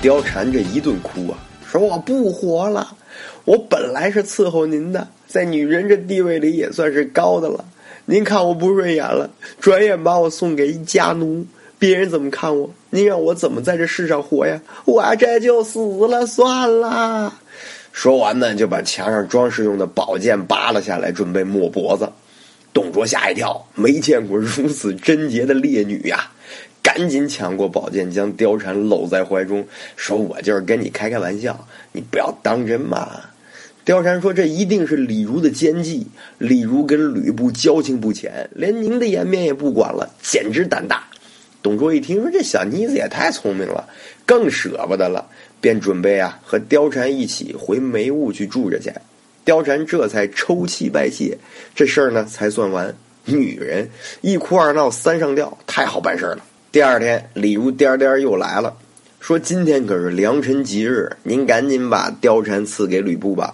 貂蝉这一顿哭啊，说我不活了。我本来是伺候您的，在女人这地位里也算是高的了。您看我不顺眼了，转眼把我送给一家奴，别人怎么看我？您让我怎么在这世上活呀？我这就死了算了。说完呢，就把墙上装饰用的宝剑扒了下来，准备抹脖子。董卓吓一跳，没见过如此贞洁的烈女呀。赶紧抢过宝剑，将貂蝉搂在怀中，说：“我就是跟你开开玩笑，你不要当真嘛。”貂蝉说：“这一定是李儒的奸计。李儒跟吕布交情不浅，连您的颜面也不管了，简直胆大。”董卓一听说这小妮子也太聪明了，更舍不得了，便准备啊和貂蝉一起回梅坞去住着去。貂蝉这才抽泣拜谢，这事儿呢才算完。女人一哭二闹三上吊，太好办事儿了。第二天，李儒颠颠又来了，说：“今天可是良辰吉日，您赶紧把貂蝉赐给吕布吧。”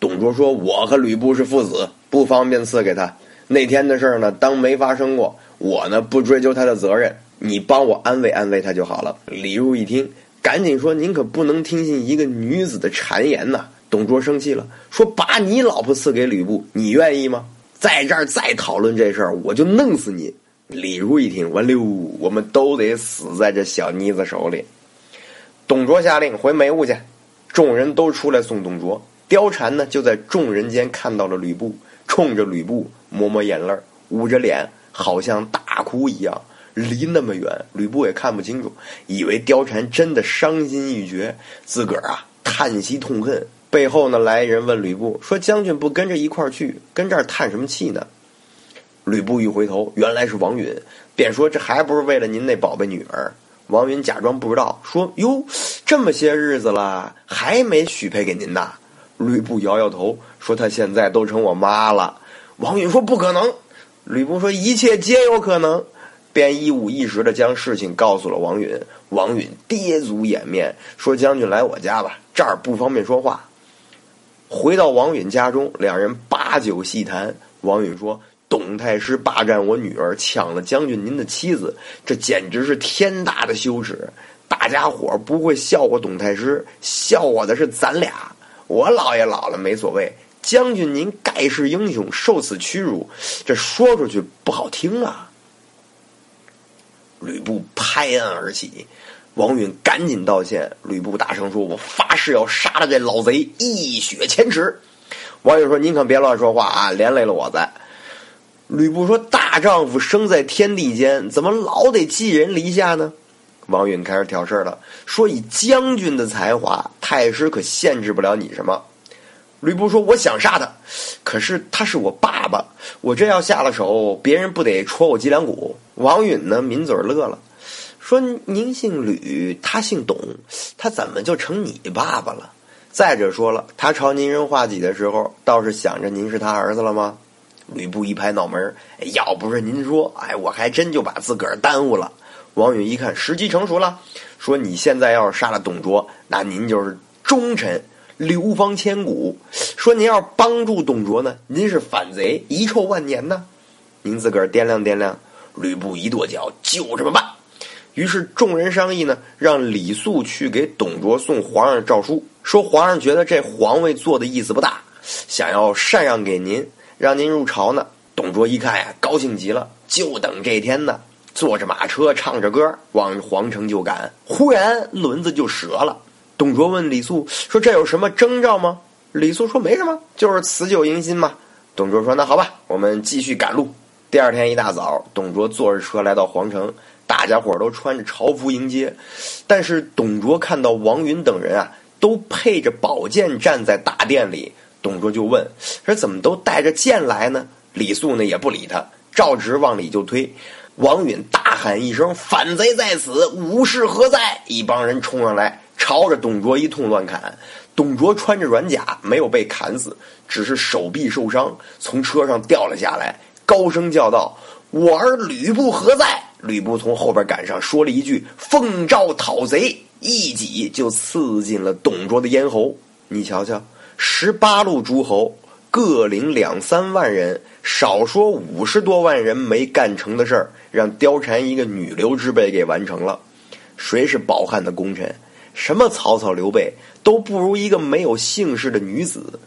董卓说：“我和吕布是父子，不方便赐给他。那天的事儿呢，当没发生过。我呢，不追究他的责任，你帮我安慰安慰他就好了。”李儒一听，赶紧说：“您可不能听信一个女子的谗言呐！”董卓生气了，说：“把你老婆赐给吕布，你愿意吗？在这儿再讨论这事儿，我就弄死你！”李儒一听，完溜，我们都得死在这小妮子手里。董卓下令回梅坞去，众人都出来送董卓。貂蝉呢，就在众人间看到了吕布，冲着吕布抹抹眼泪，捂着脸，好像大哭一样。离那么远，吕布也看不清楚，以为貂蝉真的伤心欲绝，自个儿啊叹息痛恨。背后呢，来人问吕布说：“将军不跟着一块儿去，跟这儿叹什么气呢？”吕布一回头，原来是王允，便说：“这还不是为了您那宝贝女儿？”王允假装不知道，说：“哟，这么些日子了，还没许配给您呐？”吕布摇摇头，说：“她现在都成我妈了。”王允说：“不可能。”吕布说：“一切皆有可能。”便一五一十的将事情告诉了王允。王允跌足掩面，说：“将军来我家吧，这儿不方便说话。”回到王允家中，两人把酒细谈。王允说。董太师霸占我女儿，抢了将军您的妻子，这简直是天大的羞耻！大家伙不会笑话董太师，笑话的是咱俩。我老爷老了没所谓，将军您盖世英雄，受此屈辱，这说出去不好听啊！吕布拍案而起，王允赶紧道歉。吕布大声说：“我发誓要杀了这老贼，一雪前耻。”王允说：“您可别乱说话啊，连累了我在。”吕布说：“大丈夫生在天地间，怎么老得寄人篱下呢？”王允开始挑事了，说：“以将军的才华，太师可限制不了你什么。”吕布说：“我想杀他，可是他是我爸爸，我这要下了手，别人不得戳我脊梁骨？”王允呢，抿嘴乐了，说：“您姓吕，他姓董，他怎么就成你爸爸了？再者说了，他朝您扔画戟的时候，倒是想着您是他儿子了吗？”吕布一拍脑门要不是您说，哎，我还真就把自个儿耽误了。王允一看时机成熟了，说：“你现在要是杀了董卓，那您就是忠臣，流芳千古；说您要是帮助董卓呢，您是反贼，遗臭万年呢。您自个儿掂量掂量。”吕布一跺脚，就这么办。于是众人商议呢，让李肃去给董卓送皇上诏书，说皇上觉得这皇位坐的意思不大，想要禅让给您。让您入朝呢。董卓一看呀，高兴极了，就等这天呢。坐着马车，唱着歌，往皇城就赶。忽然轮子就折了。董卓问李肃说：“这有什么征兆吗？”李肃说：“没什么，就是辞旧迎新嘛。”董卓说：“那好吧，我们继续赶路。”第二天一大早，董卓坐着车来到皇城，大家伙都穿着朝服迎接。但是董卓看到王允等人啊，都配着宝剑站在大殿里。董卓就问：“说怎么都带着剑来呢？”李肃呢也不理他，照直往里就推。王允大喊一声：“反贼在此，武士何在？”一帮人冲上来，朝着董卓一通乱砍。董卓穿着软甲，没有被砍死，只是手臂受伤，从车上掉了下来，高声叫道：“我儿吕布何在？”吕布从后边赶上，说了一句：“奉诏讨贼。”一戟就刺进了董卓的咽喉。你瞧瞧，十八路诸侯各领两三万人，少说五十多万人没干成的事儿。让貂蝉一个女流之辈给完成了，谁是饱汉的功臣？什么曹操、刘备都不如一个没有姓氏的女子。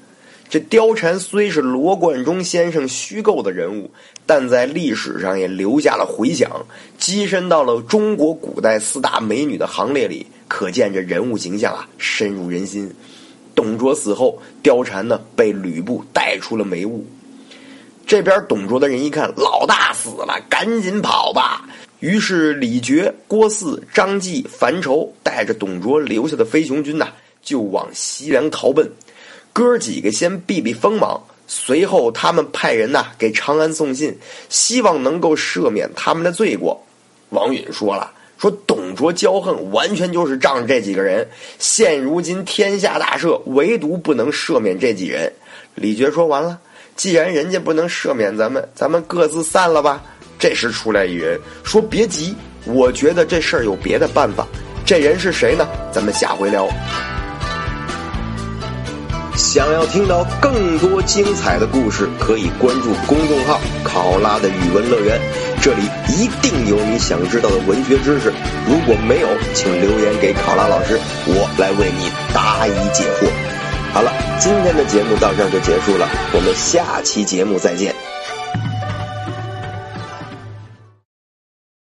这貂蝉虽是罗贯中先生虚构的人物，但在历史上也留下了回响，跻身到了中国古代四大美女的行列里。可见这人物形象啊，深入人心。董卓死后，貂蝉呢被吕布带出了梅屋。这边董卓的人一看老大死了，赶紧跑吧。于是李傕、郭汜、张继、樊稠带着董卓留下的飞熊军呐，就往西凉逃奔。哥几个先避避锋芒，随后他们派人呐给长安送信，希望能够赦免他们的罪过。王允说了，说董董卓骄横，完全就是仗着这几个人。现如今天下大赦，唯独不能赦免这几人。李傕说完了。既然人家不能赦免咱们，咱们各自散了吧。这时出来一人说：“别急，我觉得这事儿有别的办法。这人是谁呢？咱们下回聊。”想要听到更多精彩的故事，可以关注公众号“考拉的语文乐园”，这里一定有你想知道的文学知识。如果没有，请留言给考拉老师，我来为你答疑解惑。好了，今天的节目到这儿就结束了，我们下期节目再见。